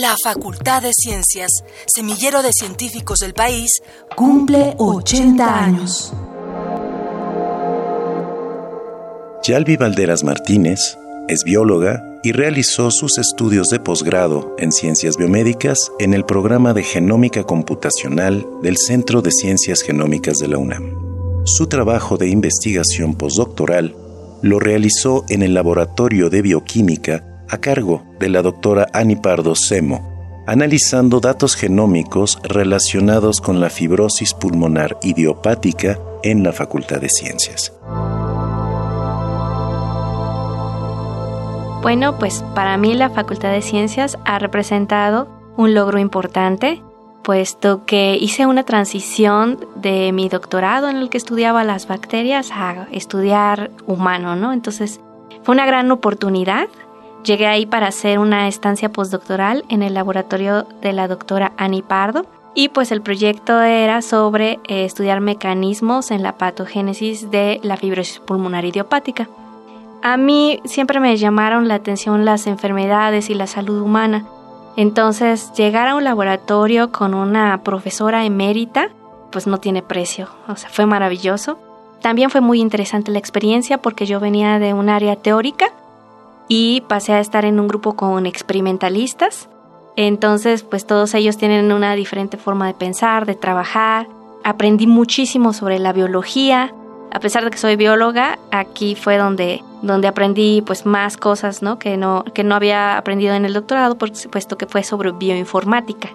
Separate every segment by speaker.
Speaker 1: La Facultad de Ciencias, semillero de científicos del país, cumple 80 años.
Speaker 2: Yalvi Valderas Martínez es bióloga y realizó sus estudios de posgrado en ciencias biomédicas en el programa de genómica computacional del Centro de Ciencias Genómicas de la UNAM. Su trabajo de investigación postdoctoral lo realizó en el Laboratorio de Bioquímica a cargo de la doctora Ani Pardo Semo, analizando datos genómicos relacionados con la fibrosis pulmonar idiopática en la Facultad de Ciencias.
Speaker 3: Bueno, pues para mí la Facultad de Ciencias ha representado un logro importante, puesto que hice una transición de mi doctorado en el que estudiaba las bacterias a estudiar humano, ¿no? Entonces fue una gran oportunidad. Llegué ahí para hacer una estancia postdoctoral en el laboratorio de la doctora Ani Pardo y pues el proyecto era sobre eh, estudiar mecanismos en la patogénesis de la fibrosis pulmonar idiopática. A mí siempre me llamaron la atención las enfermedades y la salud humana. Entonces, llegar a un laboratorio con una profesora emérita, pues no tiene precio. O sea, fue maravilloso. También fue muy interesante la experiencia porque yo venía de un área teórica y pasé a estar en un grupo con experimentalistas. Entonces, pues todos ellos tienen una diferente forma de pensar, de trabajar. Aprendí muchísimo sobre la biología, a pesar de que soy bióloga, aquí fue donde, donde aprendí pues más cosas ¿no? Que, no, que no había aprendido en el doctorado, por supuesto que fue sobre bioinformática.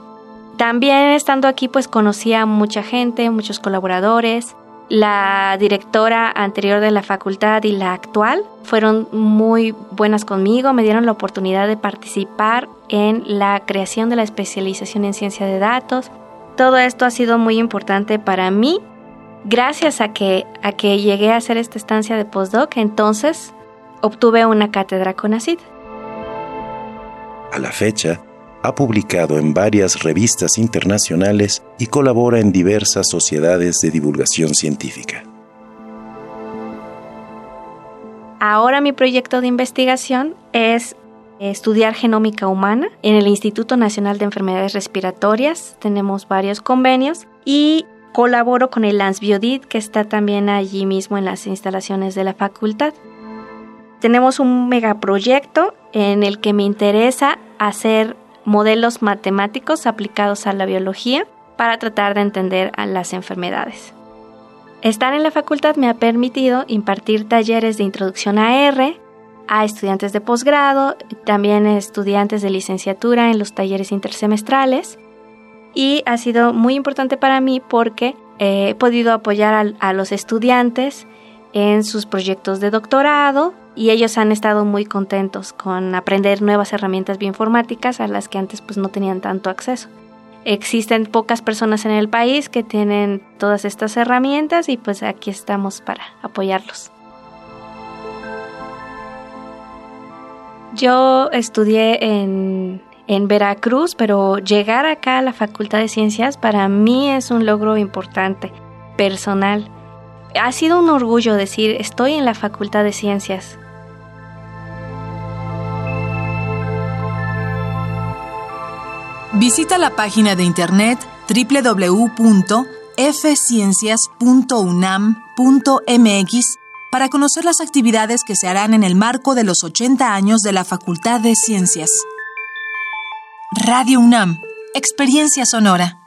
Speaker 3: También estando aquí pues conocí a mucha gente, muchos colaboradores. La directora anterior de la facultad y la actual fueron muy buenas conmigo, me dieron la oportunidad de participar en la creación de la especialización en ciencia de datos. Todo esto ha sido muy importante para mí Gracias a que, a que llegué a hacer esta estancia de postdoc, entonces obtuve una cátedra con ACID.
Speaker 2: A la fecha, ha publicado en varias revistas internacionales y colabora en diversas sociedades de divulgación científica.
Speaker 3: Ahora mi proyecto de investigación es estudiar genómica humana en el Instituto Nacional de Enfermedades Respiratorias. Tenemos varios convenios y Colaboro con el Biodit, que está también allí mismo en las instalaciones de la facultad. Tenemos un megaproyecto en el que me interesa hacer modelos matemáticos aplicados a la biología para tratar de entender las enfermedades. Estar en la facultad me ha permitido impartir talleres de introducción a R a estudiantes de posgrado, también estudiantes de licenciatura en los talleres intersemestrales y ha sido muy importante para mí porque he podido apoyar a, los estudiantes en sus proyectos de doctorado y ellos han estado muy contentos con aprender nuevas herramientas bioinformáticas a las que antes pues no tenían tanto acceso. Existen pocas personas en el país que tienen todas estas herramientas y pues aquí estamos para apoyarlos. Yo estudié en en Veracruz, pero llegar acá a la Facultad de Ciencias para mí es un logro importante, personal. Ha sido un orgullo decir, estoy en la Facultad de Ciencias.
Speaker 1: Visita la página de internet www.fciencias.unam.mx para conocer las actividades que se harán en el marco de los 80 años de la Facultad de Ciencias. Radio UNAM, Experiencia Sonora.